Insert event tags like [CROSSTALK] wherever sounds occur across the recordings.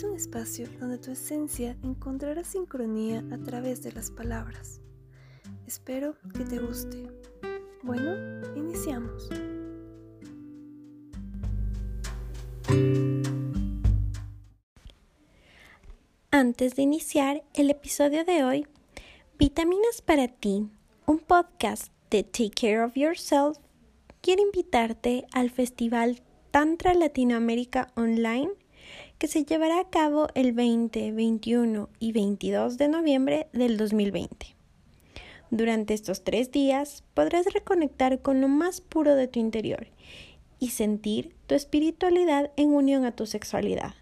es un espacio donde tu esencia encontrará sincronía a través de las palabras. Espero que te guste. Bueno, iniciamos. Antes de iniciar el episodio de hoy, Vitaminas para ti, un podcast de Take Care of Yourself, quiere invitarte al Festival Tantra Latinoamérica Online que se llevará a cabo el 20, 21 y 22 de noviembre del 2020. Durante estos tres días podrás reconectar con lo más puro de tu interior y sentir tu espiritualidad en unión a tu sexualidad.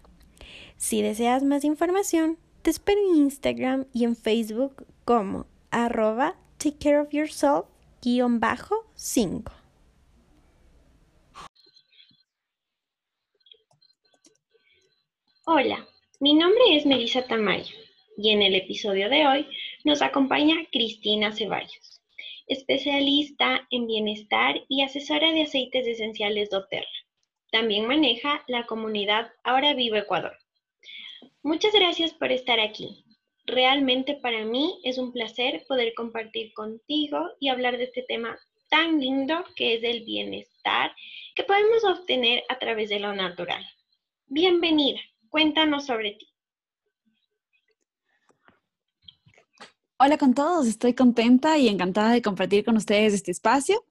Si deseas más información, te espero en Instagram y en Facebook como arroba take care of yourself 5. Hola, mi nombre es Melissa Tamayo y en el episodio de hoy nos acompaña Cristina Ceballos, especialista en bienestar y asesora de aceites esenciales doTERRA. También maneja la comunidad Ahora Vivo Ecuador. Muchas gracias por estar aquí. Realmente para mí es un placer poder compartir contigo y hablar de este tema tan lindo que es el bienestar que podemos obtener a través de lo natural. Bienvenida, cuéntanos sobre ti. Hola con todos, estoy contenta y encantada de compartir con ustedes este espacio.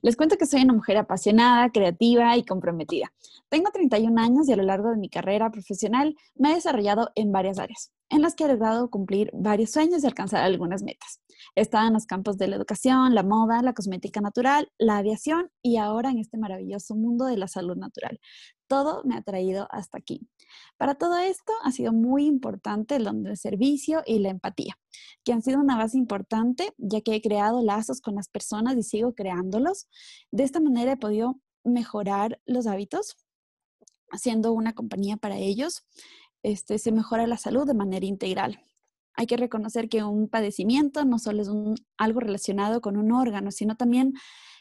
Les cuento que soy una mujer apasionada, creativa y comprometida. Tengo 31 años y a lo largo de mi carrera profesional me he desarrollado en varias áreas, en las que he logrado cumplir varios sueños y alcanzar algunas metas. En los campos de la educación, la moda, la cosmética natural, la aviación y ahora en este maravilloso mundo de la salud natural. Todo me ha traído hasta aquí. Para todo esto ha sido muy importante el don del servicio y la empatía, que han sido una base importante ya que he creado lazos con las personas y sigo creándolos. De esta manera he podido mejorar los hábitos, haciendo una compañía para ellos. Este, se mejora la salud de manera integral. Hay que reconocer que un padecimiento no solo es algo relacionado con un órgano, sino también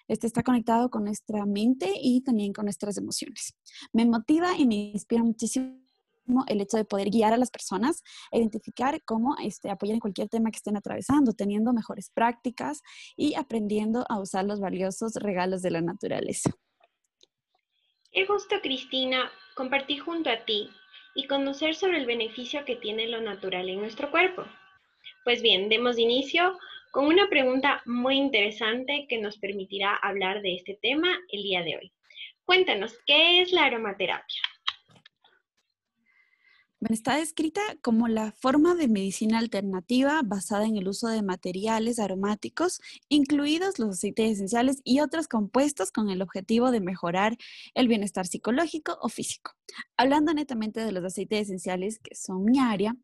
este está conectado con nuestra mente y también con nuestras emociones. Me motiva y me inspira muchísimo el hecho de poder guiar a las personas, identificar cómo este, apoyar en cualquier tema que estén atravesando, teniendo mejores prácticas y aprendiendo a usar los valiosos regalos de la naturaleza. Qué gusto, Cristina, compartir junto a ti y conocer sobre el beneficio que tiene lo natural en nuestro cuerpo. Pues bien, demos inicio con una pregunta muy interesante que nos permitirá hablar de este tema el día de hoy. Cuéntanos, ¿qué es la aromaterapia? Está descrita como la forma de medicina alternativa basada en el uso de materiales aromáticos, incluidos los aceites esenciales y otros compuestos con el objetivo de mejorar el bienestar psicológico o físico. Hablando netamente de los aceites esenciales, que son mi área,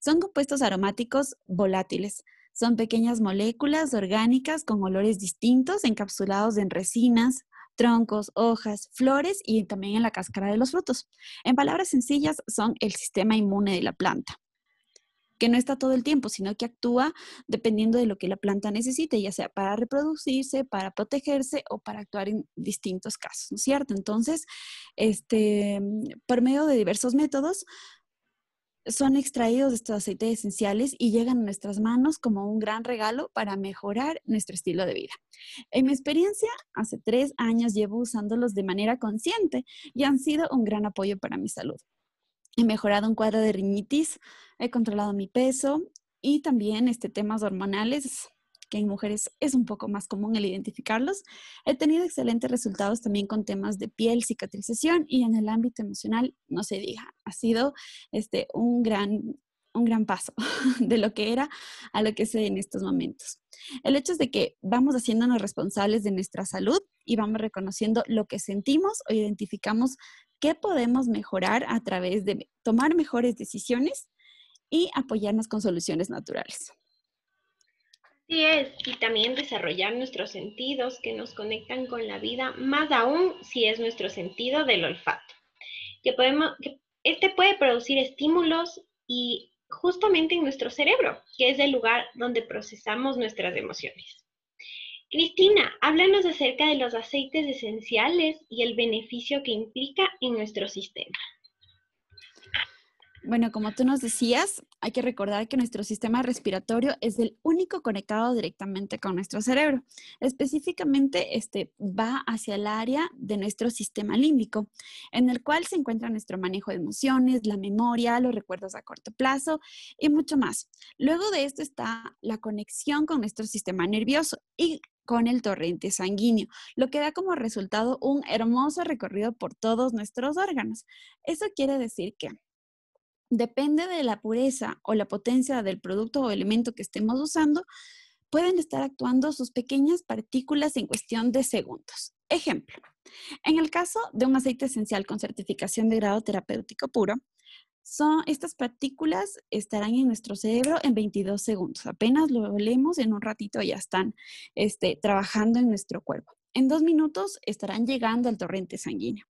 son compuestos aromáticos volátiles. Son pequeñas moléculas orgánicas con olores distintos encapsulados en resinas, troncos, hojas, flores y también en la cáscara de los frutos. En palabras sencillas, son el sistema inmune de la planta que no está todo el tiempo, sino que actúa dependiendo de lo que la planta necesite, ya sea para reproducirse, para protegerse o para actuar en distintos casos, ¿no es cierto? Entonces, este, por medio de diversos métodos, son extraídos de estos aceites esenciales y llegan a nuestras manos como un gran regalo para mejorar nuestro estilo de vida. En mi experiencia, hace tres años llevo usándolos de manera consciente y han sido un gran apoyo para mi salud. He mejorado un cuadro de riñitis, he controlado mi peso y también este, temas hormonales que en mujeres es un poco más común el identificarlos. He tenido excelentes resultados también con temas de piel, cicatrización y en el ámbito emocional, no se diga, ha sido este, un gran un gran paso [LAUGHS] de lo que era a lo que sé en estos momentos. El hecho es de que vamos haciéndonos responsables de nuestra salud y vamos reconociendo lo que sentimos o identificamos qué podemos mejorar a través de tomar mejores decisiones y apoyarnos con soluciones naturales. Así es, y también desarrollar nuestros sentidos que nos conectan con la vida, más aún si es nuestro sentido del olfato. Que podemos, que este puede producir estímulos y justamente en nuestro cerebro, que es el lugar donde procesamos nuestras emociones. Cristina, háblanos acerca de los aceites esenciales y el beneficio que implica en nuestro sistema. Bueno, como tú nos decías, hay que recordar que nuestro sistema respiratorio es el único conectado directamente con nuestro cerebro. Específicamente, este va hacia el área de nuestro sistema límbico, en el cual se encuentra nuestro manejo de emociones, la memoria, los recuerdos a corto plazo y mucho más. Luego de esto está la conexión con nuestro sistema nervioso y con el torrente sanguíneo, lo que da como resultado un hermoso recorrido por todos nuestros órganos. Eso quiere decir que depende de la pureza o la potencia del producto o elemento que estemos usando, pueden estar actuando sus pequeñas partículas en cuestión de segundos. Ejemplo, en el caso de un aceite esencial con certificación de grado terapéutico puro, son, estas partículas estarán en nuestro cerebro en 22 segundos. Apenas lo olemos, en un ratito ya están este, trabajando en nuestro cuerpo. En dos minutos estarán llegando al torrente sanguíneo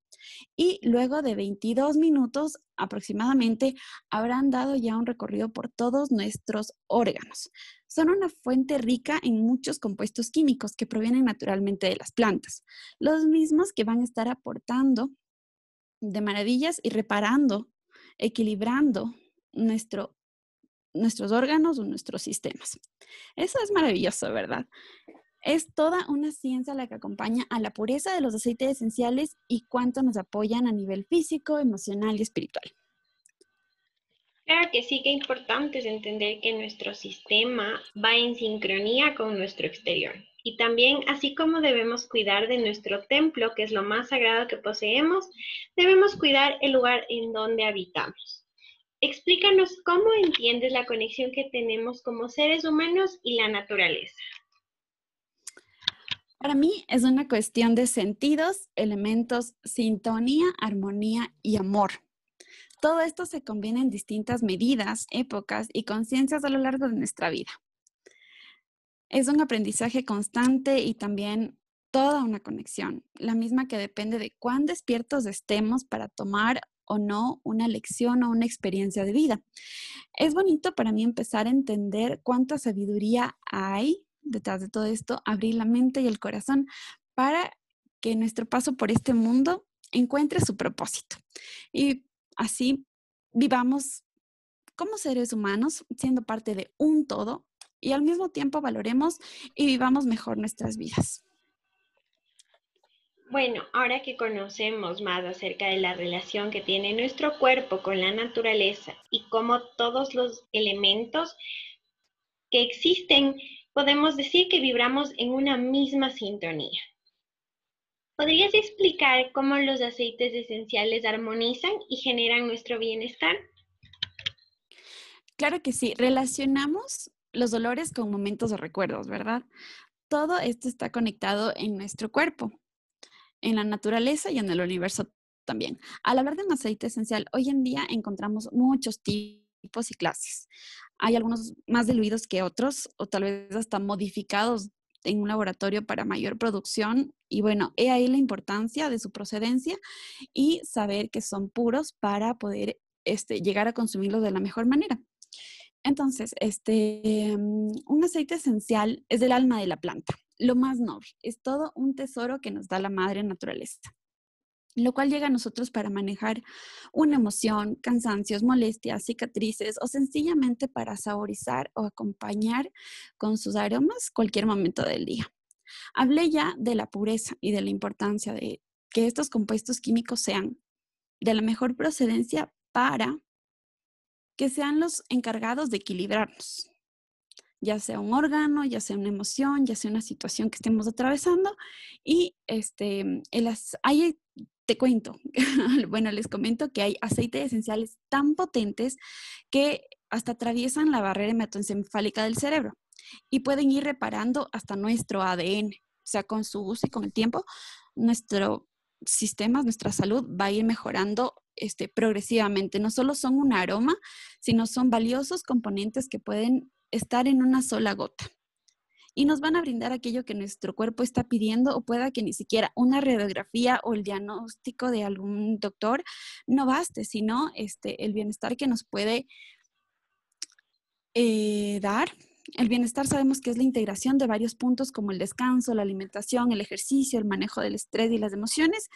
y luego de 22 minutos aproximadamente habrán dado ya un recorrido por todos nuestros órganos. Son una fuente rica en muchos compuestos químicos que provienen naturalmente de las plantas, los mismos que van a estar aportando de maravillas y reparando, equilibrando nuestro, nuestros órganos o nuestros sistemas. Eso es maravilloso, ¿verdad? Es toda una ciencia la que acompaña a la pureza de los aceites esenciales y cuánto nos apoyan a nivel físico, emocional y espiritual. Claro que sí, que importante es entender que nuestro sistema va en sincronía con nuestro exterior. Y también, así como debemos cuidar de nuestro templo, que es lo más sagrado que poseemos, debemos cuidar el lugar en donde habitamos. Explícanos cómo entiendes la conexión que tenemos como seres humanos y la naturaleza. Para mí es una cuestión de sentidos, elementos, sintonía, armonía y amor. Todo esto se conviene en distintas medidas, épocas y conciencias a lo largo de nuestra vida. Es un aprendizaje constante y también toda una conexión, la misma que depende de cuán despiertos estemos para tomar o no una lección o una experiencia de vida. Es bonito para mí empezar a entender cuánta sabiduría hay detrás de todo esto, abrir la mente y el corazón para que nuestro paso por este mundo encuentre su propósito. Y así vivamos como seres humanos, siendo parte de un todo, y al mismo tiempo valoremos y vivamos mejor nuestras vidas. Bueno, ahora que conocemos más acerca de la relación que tiene nuestro cuerpo con la naturaleza y cómo todos los elementos que existen podemos decir que vibramos en una misma sintonía. ¿Podrías explicar cómo los aceites esenciales armonizan y generan nuestro bienestar? Claro que sí, relacionamos los dolores con momentos o recuerdos, ¿verdad? Todo esto está conectado en nuestro cuerpo, en la naturaleza y en el universo también. Al hablar de un aceite esencial, hoy en día encontramos muchos tipos y clases. Hay algunos más diluidos que otros o tal vez hasta modificados en un laboratorio para mayor producción. Y bueno, he ahí la importancia de su procedencia y saber que son puros para poder este, llegar a consumirlos de la mejor manera. Entonces, este, mm, un aceite esencial es del alma de la planta, lo más noble, es todo un tesoro que nos da la madre naturaleza lo cual llega a nosotros para manejar una emoción, cansancios, molestias, cicatrices o sencillamente para saborizar o acompañar con sus aromas cualquier momento del día. Hablé ya de la pureza y de la importancia de que estos compuestos químicos sean de la mejor procedencia para que sean los encargados de equilibrarnos, ya sea un órgano, ya sea una emoción, ya sea una situación que estemos atravesando. Y este, hay te cuento, [LAUGHS] bueno, les comento que hay aceites esenciales tan potentes que hasta atraviesan la barrera hematoencefálica del cerebro y pueden ir reparando hasta nuestro ADN. O sea, con su uso y con el tiempo, nuestro sistema, nuestra salud va a ir mejorando este, progresivamente. No solo son un aroma, sino son valiosos componentes que pueden estar en una sola gota y nos van a brindar aquello que nuestro cuerpo está pidiendo o pueda que ni siquiera una radiografía o el diagnóstico de algún doctor no baste, sino este, el bienestar que nos puede eh, dar. El bienestar sabemos que es la integración de varios puntos como el descanso, la alimentación, el ejercicio, el manejo del estrés y las emociones.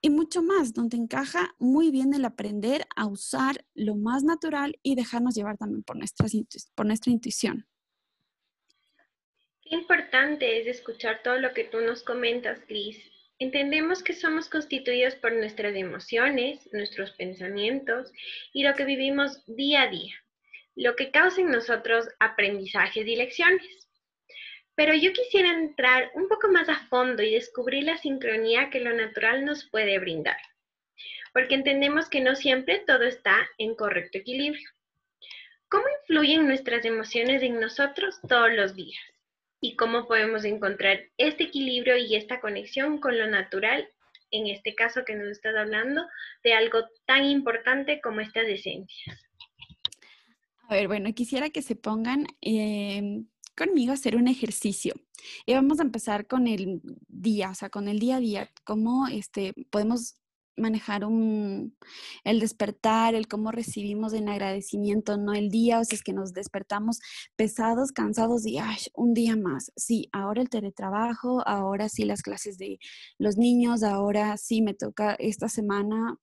y mucho más, donde encaja muy bien el aprender a usar lo más natural y dejarnos llevar también por, nuestras, por nuestra intuición. Importante es escuchar todo lo que tú nos comentas, Liz. Entendemos que somos constituidos por nuestras emociones, nuestros pensamientos y lo que vivimos día a día, lo que causa en nosotros aprendizajes y lecciones. Pero yo quisiera entrar un poco más a fondo y descubrir la sincronía que lo natural nos puede brindar, porque entendemos que no siempre todo está en correcto equilibrio. ¿Cómo influyen nuestras emociones en nosotros todos los días? ¿Y cómo podemos encontrar este equilibrio y esta conexión con lo natural, en este caso que nos estás hablando, de algo tan importante como estas esencias? A ver, bueno, quisiera que se pongan em, conmigo hacer un ejercicio. Y vamos a empezar con el día, o sea, con el día a día, cómo este, podemos manejar el despertar, el cómo recibimos en agradecimiento, no el día, o sea, es que nos despertamos pesados, cansados y, ay, un día más. Sí, ahora el teletrabajo, ahora sí las clases de los niños, ahora sí me toca esta semana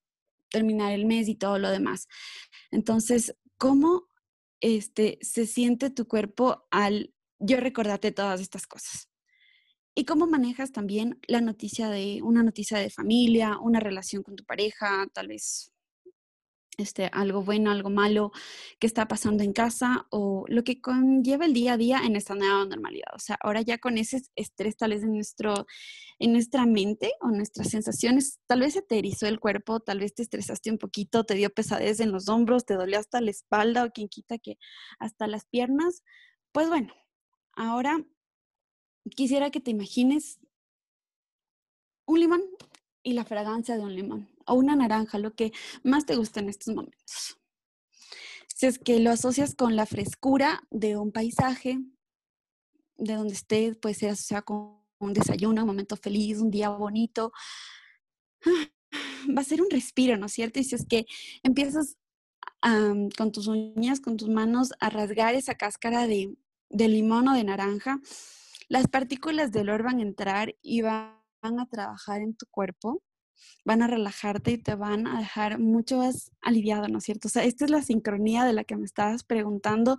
terminar el mes y todo lo demás. Entonces, ¿cómo este, se siente tu cuerpo al yo recordarte todas estas cosas. ¿Y cómo manejas también la noticia de una noticia de familia, una relación con tu pareja, tal vez este, algo bueno, algo malo que está pasando en casa o lo que conlleva el día a día en esta nueva normalidad. O sea, ahora ya con ese estrés tal vez en, nuestro, en nuestra mente o nuestras sensaciones, tal vez se te erizó el cuerpo, tal vez te estresaste un poquito, te dio pesadez en los hombros, te dolió hasta la espalda o quien quita que hasta las piernas. Pues bueno, Ahora quisiera que te imagines un limón y la fragancia de un limón o una naranja, lo que más te gusta en estos momentos. Si es que lo asocias con la frescura de un paisaje, de donde estés, puede ser asociado con un desayuno, un momento feliz, un día bonito, va a ser un respiro, ¿no es cierto? Y si es que empiezas con tus uñas, con tus manos, a rasgar esa cáscara de, de limón o de naranja, las partículas de olor van a entrar y van a trabajar en tu cuerpo, van a relajarte y te van a dejar mucho más aliviado, ¿no es cierto? O sea, esta es la sincronía de la que me estabas preguntando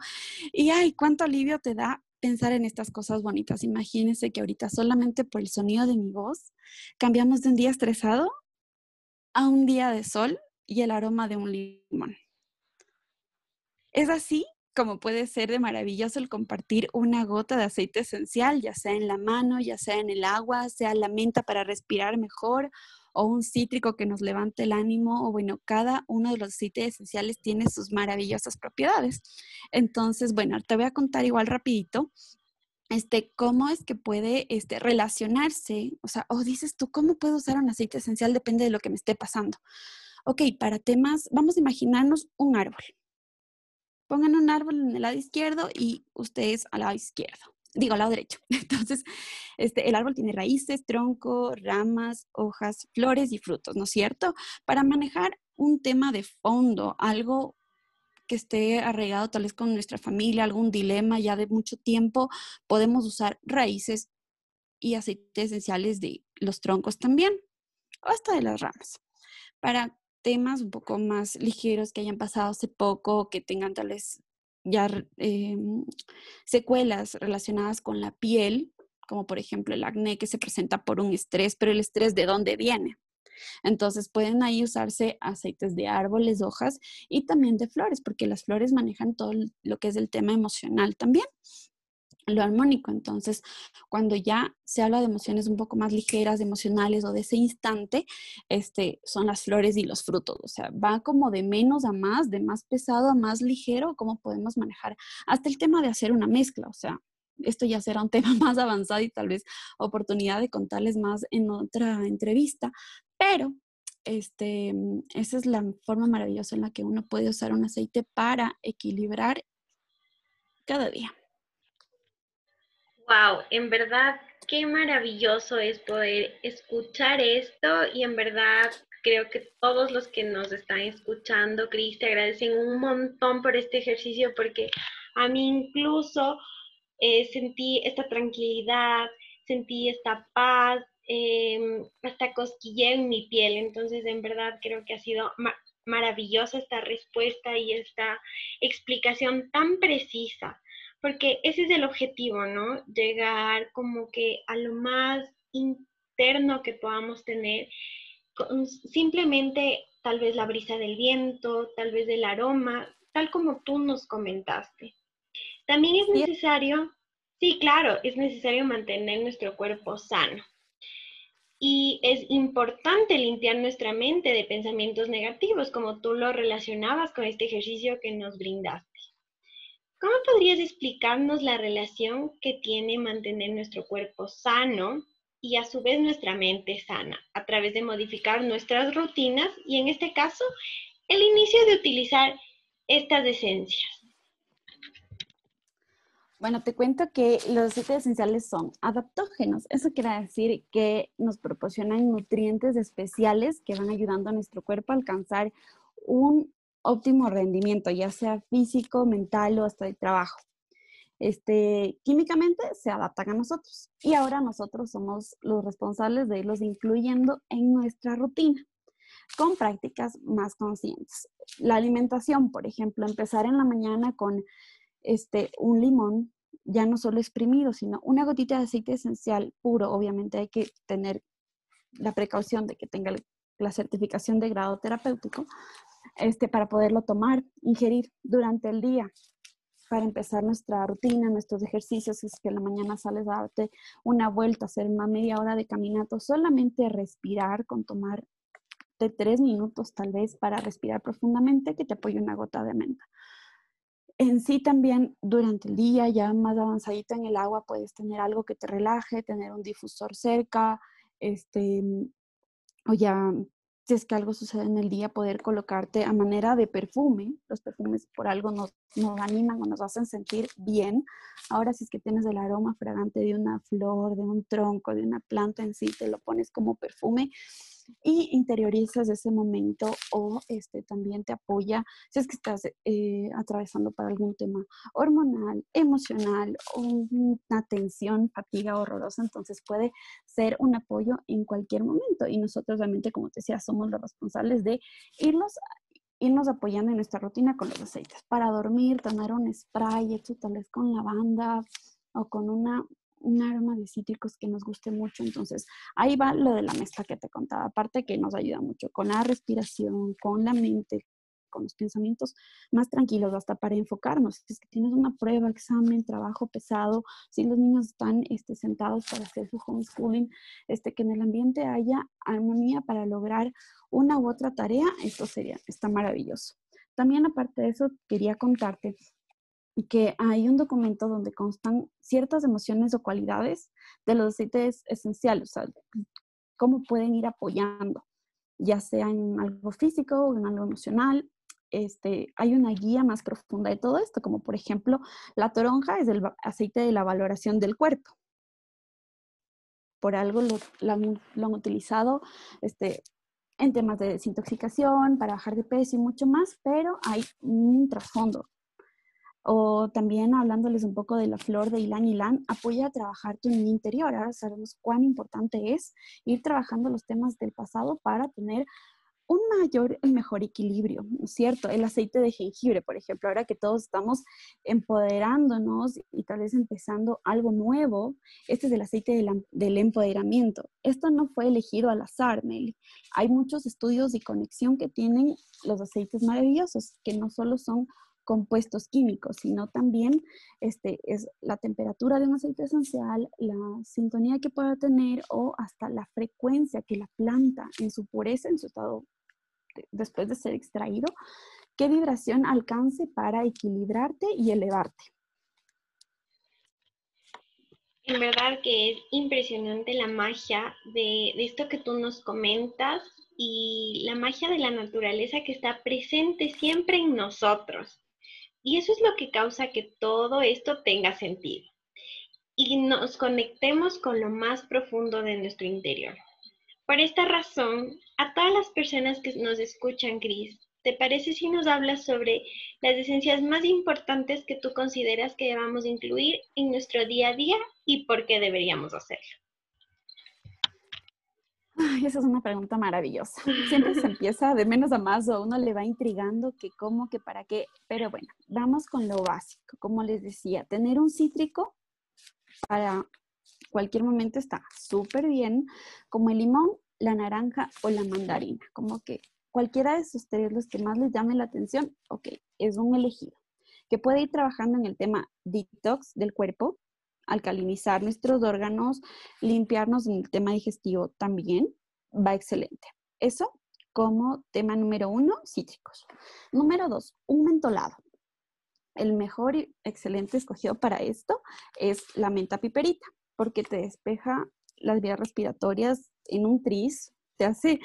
y ay, cuánto alivio te da pensar en estas cosas bonitas. Imagínense que ahorita solamente por el sonido de mi voz cambiamos de un día estresado a un día de sol y el aroma de un limón. Es así como puede ser de maravilloso el compartir una gota de aceite esencial, ya sea en la mano, ya sea en el agua, sea la menta para respirar mejor o un cítrico que nos levante el ánimo, o bueno, cada uno de los aceites esenciales tiene sus maravillosas propiedades. Entonces, bueno, te voy a contar igual rapidito este, cómo es que puede este, relacionarse, o sea, o dices tú, ¿cómo puedo usar un aceite esencial? Depende de lo que me esté pasando. Ok, para temas, vamos a imaginarnos un árbol, pongan un árbol en el lado izquierdo y ustedes al lado izquierdo, digo al lado derecho. [LAUGHS] Entonces, este, el árbol tiene raíces, tronco, ramas, hojas, flores y frutos, ¿no es cierto? Para manejar un tema de fondo, algo que esté arraigado tal vez con nuestra familia, algún dilema ya de mucho tiempo, podemos usar raíces y aceites esenciales de los troncos también, o hasta de las ramas. Para temas un poco más ligeros que hayan pasado hace poco, que tengan tal vez ya em, secuelas relacionadas con la piel, como por ejemplo el acné que se presenta por un estrés, pero el estrés de dónde viene. Entonces pueden ahí usarse aceites de árboles, hojas y también de flores, porque las flores manejan todo lo que es el tema emocional también lo armónico. Entonces, cuando ya se habla de emociones un poco más ligeras, emocionales o de ese instante, este, son las flores y los frutos. O sea, va como de menos a más, de más pesado a más ligero, cómo podemos manejar hasta el tema de hacer una mezcla. O sea, esto ya será un [LAUGHS] tema más avanzado y tal vez oportunidad de contarles más en otra entrevista, pero este, esa es la forma maravillosa en la que uno puede usar un aceite para equilibrar cada día. Wow, en verdad, qué maravilloso es poder escuchar esto y en verdad creo que todos los que nos están escuchando, Cris, te agradecen un montón por este ejercicio porque a mí incluso eh, sentí esta tranquilidad, sentí esta paz, em, hasta cosquilleo en mi piel. Entonces, en verdad, creo que ha sido maravillosa esta respuesta y esta explicación tan precisa, porque ese es el objetivo, ¿no? Llegar como que a lo más interno que podamos tener, simplemente tal vez la brisa del viento, tal vez del aroma, tal como tú nos comentaste. También es necesario, sí, claro, es necesario mantener nuestro cuerpo sano. Y es importante limpiar nuestra mente de pensamientos negativos, como tú lo relacionabas con este ejercicio que nos brindaste. ¿Cómo podrías explicarnos la relación que tiene mantener nuestro cuerpo sano y a su vez nuestra mente sana a través de modificar nuestras rutinas y en este caso el inicio de utilizar estas esencias? Bueno, te cuento que los aceites esenciales son adaptógenos. Eso quiere decir que nos proporcionan nutrientes especiales que van ayudando a nuestro cuerpo a alcanzar un óptimo rendimiento, ya sea físico, mental o hasta de trabajo. Este, químicamente se adaptan a nosotros y ahora nosotros somos los responsables de irlos incluyendo en nuestra rutina con prácticas más conscientes. La alimentación, por ejemplo, empezar en la mañana con este, un limón, ya no solo exprimido, sino una gotita de aceite esencial puro. Obviamente hay que tener la precaución de que tenga la certificación de grado terapéutico este, para poderlo tomar, ingerir durante el día para empezar nuestra rutina, nuestros ejercicios, es que en la mañana sales a darte una vuelta, hacer una media hora de caminato, solamente respirar con tomar de tres minutos tal vez para respirar profundamente, que te apoye una gota de menta. En sí también durante el día, ya más avanzadito en el agua, puedes tener algo que te relaje, tener un difusor cerca, este, o ya, si es que algo sucede en el día, poder colocarte a manera de perfume. Los perfumes por algo nos, nos animan o nos hacen sentir bien. Ahora, si es que tienes el aroma fragante de una flor, de un tronco, de una planta en sí, te lo pones como perfume y interiorizas ese momento o este, también te apoya si es que estás eh, atravesando por algún tema hormonal, emocional o una tensión, fatiga horrorosa, entonces puede ser un apoyo en cualquier momento y nosotros realmente, como te decía, somos los responsables de irnos irnos apoyando en nuestra rutina con los aceites. Para dormir, tomar un spray hecho tal vez con lavanda o con una un aroma de cítricos que nos guste mucho. Entonces, ahí va lo de la mezcla que te contaba. Aparte que nos ayuda mucho con la respiración, con la mente, con los pensamientos más tranquilos, hasta para enfocarnos. Si es que tienes una prueba, examen, trabajo pesado, si los niños están este, sentados para hacer su homeschooling, este, que en el ambiente haya armonía para lograr una u otra tarea, esto sería, está maravilloso. También aparte de eso, quería contarte que hay un documento donde constan ciertas emociones o cualidades de los aceites esenciales, o sea, cómo pueden ir apoyando, ya sea en algo físico o en algo emocional. Este, hay una guía más profunda de todo esto, como por ejemplo, la toronja es el aceite de la valoración del cuerpo. Por algo lo, han utilizado este, en temas de desintoxicación, para bajar de peso y mucho más, pero hay un trasfondo o también hablándoles un poco de la flor de Ilan Ilan, apoya a trabajar tu interior. Ahora sabemos cuán importante es ir trabajando los temas del pasado para tener un mayor y mejor equilibrio, ¿no es cierto? El aceite de jengibre, por ejemplo, ahora que todos estamos empoderándonos y tal vez empezando algo nuevo, este es el aceite del, del empoderamiento. Esto no fue elegido al azar, Meli. Hay muchos estudios y conexión que tienen los aceites maravillosos, que no solo son compuestos químicos, sino también este, es la temperatura de un aceite esencial, la sintonía que pueda tener o hasta la frecuencia que la planta en su pureza, en su estado después de ser extraído, qué vibración alcance para equilibrarte y elevarte. En verdad que es impresionante la magia de, esto que tú nos comentas y la magia de la naturaleza que está presente siempre en nosotros. Y eso es lo que causa que todo esto tenga sentido y nos conectemos con lo más profundo de nuestro interior. Por esta razón, a todas las personas que nos escuchan, Cris, ¿te parece si nos hablas sobre las esencias más importantes que tú consideras que debamos incluir en nuestro día a día y por qué deberíamos hacerlo? Esa es una pregunta maravillosa. Siempre se empieza de menos a más o uno le va intrigando que cómo, que para qué. Pero bueno, vamos con lo básico. Como les decía, tener un cítrico para cualquier momento está súper bien, como el limón, la naranja o la mandarina. Como que cualquiera de esos tres, los que más les llame la atención, ok, es un elegido. Que puede ir trabajando en el tema detox del cuerpo, alcalinizar nuestros órganos, limpiarnos en el tema digestivo también, va excelente. Eso como tema número uno, cítricos. Número dos, un mentolado. El mejor y excelente escogido para esto es la menta piperita, porque te despeja las vías respiratorias en un tris, te hace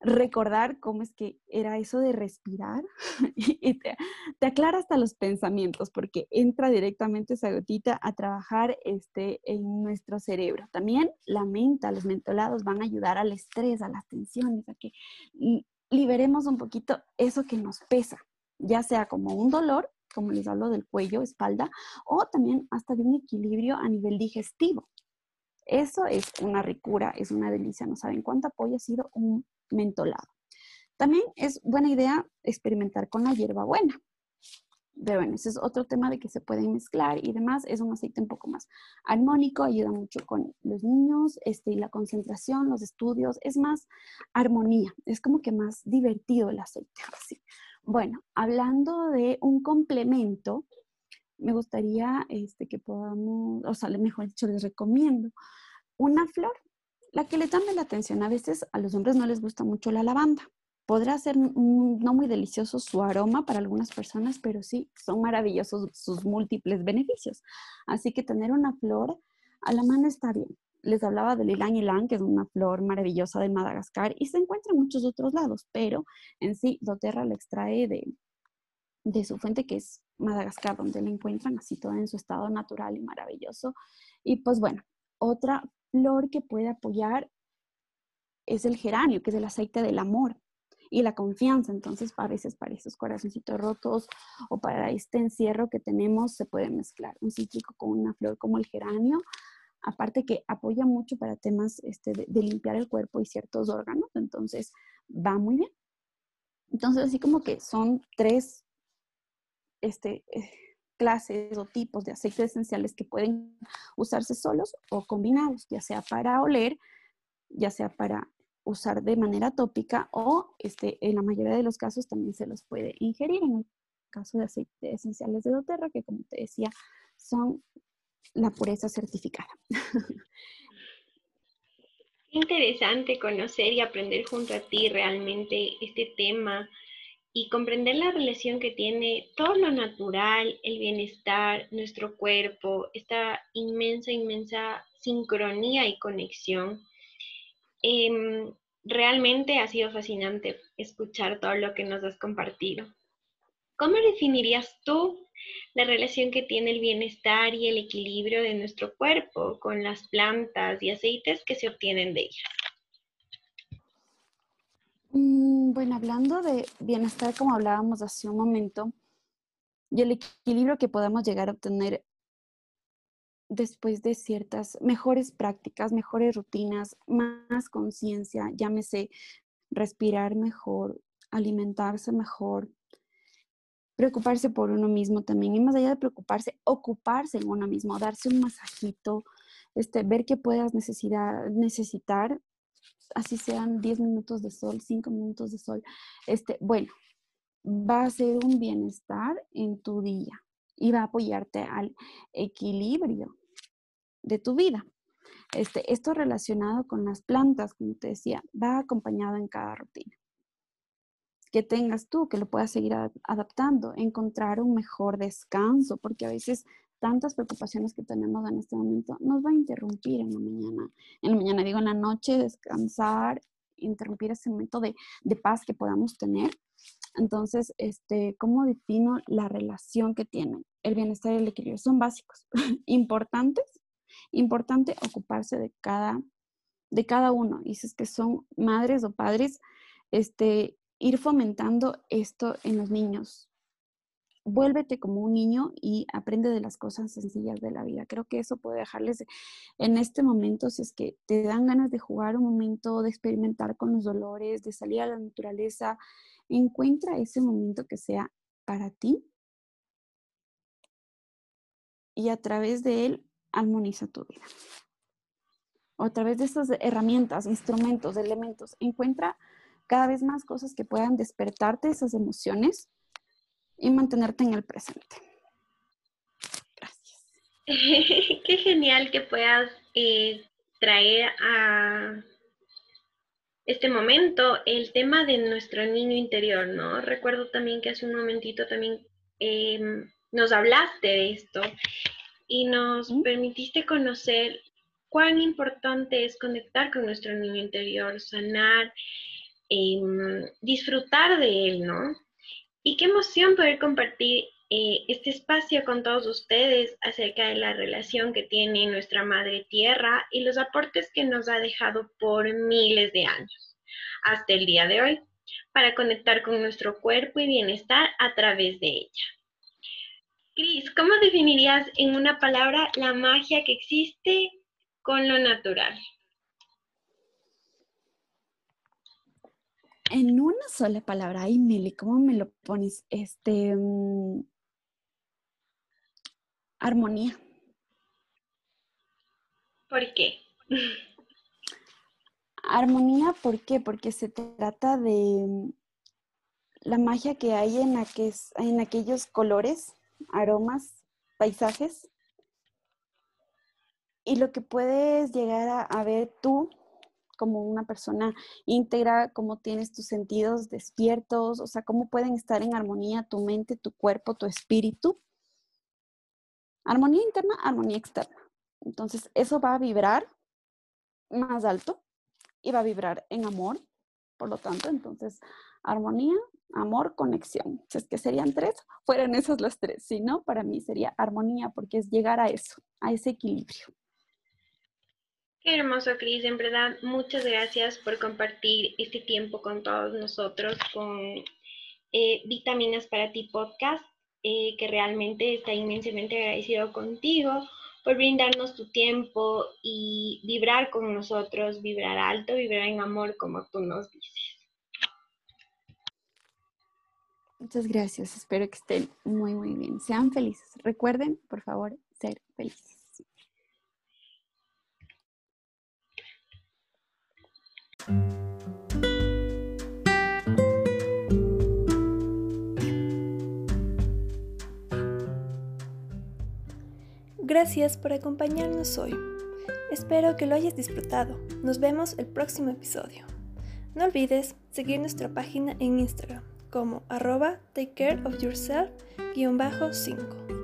recordar cómo es que era eso de respirar [LAUGHS] y te, aclara hasta los pensamientos porque entra directamente esa gotita a trabajar este, en nuestro cerebro. También la menta, los mentolados van a ayudar al estrés, a las tensiones, a que liberemos un poquito eso que nos pesa, ya sea como un dolor, como les hablo del cuello, espalda, o también hasta de un equilibrio a nivel digestivo. Eso es una ricura, es una delicia. No saben cuánto apoyo ha sido un mentolado. También es buena idea experimentar con la hierbabuena. Pero bueno, ese es otro tema de que se pueden mezclar y demás. Es un aceite un poco más armónico, ayuda mucho con los niños este, y la concentración, los estudios. Es más armonía, es como que más divertido el aceite. Así. Bueno, hablando de un complemento, me gustaría este, que podamos, o sea, mejor dicho, les recomiendo una flor la que le llame la atención. A veces a los hombres no les gusta mucho la lavanda. Podrá ser no muy delicioso su aroma para algunas personas, pero sí son maravillosos sus múltiples beneficios. Así que tener una flor a la mano está bien. Les hablaba del ylang ylang, que es una flor maravillosa de Madagascar y se encuentra en muchos otros lados, pero en sí doTERRA la extrae de, de su fuente que es Madagascar, donde la encuentran así toda en su estado natural y maravilloso. Y pues bueno, otra flor que puede apoyar es el geranio, que es el aceite del amor y la confianza. Entonces, a veces para esos corazoncitos rotos o para este encierro que tenemos, se puede mezclar un cítrico con una flor como el geranio. Aparte que apoya mucho para temas este, de, limpiar el cuerpo y ciertos órganos, entonces va muy bien. Entonces, así como que son tres este, eh, clases o tipos de aceites esenciales que pueden usarse solos o combinados, ya sea para oler, ya sea para usar de manera tópica o este, en la mayoría de los casos también se los puede ingerir. En el caso de aceites esenciales de doTERRA, que como te decía, son la pureza certificada. [LAUGHS] Interesante conocer y aprender junto a ti realmente este tema y comprender la relación que tiene todo lo natural, el bienestar, nuestro cuerpo, esta inmensa, inmensa sincronía y conexión. Em, realmente ha sido fascinante escuchar todo lo que nos has compartido. ¿Cómo definirías tú la relación que tiene el bienestar y el equilibrio de nuestro cuerpo con las plantas y aceites que se obtienen de ellas? Mm, bueno, hablando de bienestar, como hablábamos hace un momento, y el equilibrio que podemos llegar a obtener después de ciertas mejores prácticas, mejores rutinas, más conciencia, llámese respirar mejor, alimentarse mejor, preocuparse por uno mismo también, y más allá de preocuparse, ocuparse en uno mismo, darse un masajito, este, ver qué puedas necesitar así sean 10 minutos de sol, 5 minutos de sol, este, bueno, va a ser un bienestar en tu día y va a apoyarte al equilibrio de tu vida. Este, esto relacionado con las plantas, como te decía, va acompañado en cada rutina. Que tengas tú, que lo puedas seguir adaptando, encontrar un mejor descanso, porque a veces tantas preocupaciones que tenemos en este momento nos va a interrumpir en la mañana. En la mañana, digo, en la noche, descansar, interrumpir ese momento de, paz que podamos tener. Entonces, este, ¿cómo defino la relación que tienen? El bienestar y el equilibrio son básicos, [LAUGHS] importantes, importante ocuparse de cada, de cada uno. Y si es que son madres o padres, este, ir fomentando esto en los niños, vuélvete como un niño y aprende de las cosas sencillas de la vida. Creo que eso puede dejarles en este momento, si es que te dan ganas de jugar un momento, de experimentar con los dolores, de salir a la naturaleza, encuentra ese momento que sea para ti y a través de él armoniza tu vida. O a través de estas herramientas, instrumentos, elementos, encuentra cada vez más cosas que puedan despertarte esas emociones y mantenerte en el presente. Gracias. [LAUGHS] Qué genial que puedas eh, traer a este momento el tema de nuestro niño interior, ¿no? Recuerdo también que hace un momentito también em, nos hablaste de esto y nos permitiste conocer cuán importante es conectar con nuestro niño interior, sanar, em, disfrutar de él, ¿no? Y qué emoción poder compartir eh, este espacio con todos ustedes acerca de la relación que tiene nuestra Madre Tierra y los aportes que nos ha dejado por miles de años hasta el día de hoy para conectar con nuestro cuerpo y bienestar a través de ella. Cris, ¿cómo definirías en una palabra la magia que existe con lo natural? En una sola palabra, ay Meli, ¿cómo me lo pones? Este, mm, armonía. ¿Por qué? Armonía, ¿por qué? Porque se trata de mm, la magia que hay en, en aquellos colores, aromas, paisajes, y lo que puedes llegar a ver tú como una persona íntegra, cómo tienes tus sentidos despiertos, o sea, cómo pueden estar en armonía tu mente, tu cuerpo, tu espíritu. Armonía interna, armonía externa. Entonces, eso va a vibrar más alto y va a vibrar en amor, por lo tanto, entonces, armonía, amor, conexión. Si es que serían tres, fueran esas las tres. Si no, para mí sería armonía, porque es llegar a eso, a ese equilibrio. Qué hermoso, Cris. En verdad, muchas gracias por compartir este tiempo con todos nosotros, con eh, Vitaminas para ti podcast, eh, que realmente está inmensamente agradecido contigo por brindarnos tu tiempo y vibrar con nosotros, vibrar alto, vibrar en amor, como tú nos dices. Muchas gracias. Espero que estén muy, muy bien. Sean felices. Recuerden, por favor, ser felices. Gracias por acompañarnos hoy. Espero que lo hayas disfrutado. Nos vemos el próximo episodio. No olvides seguir nuestra página en Instagram como arroba takecareofyourself-5.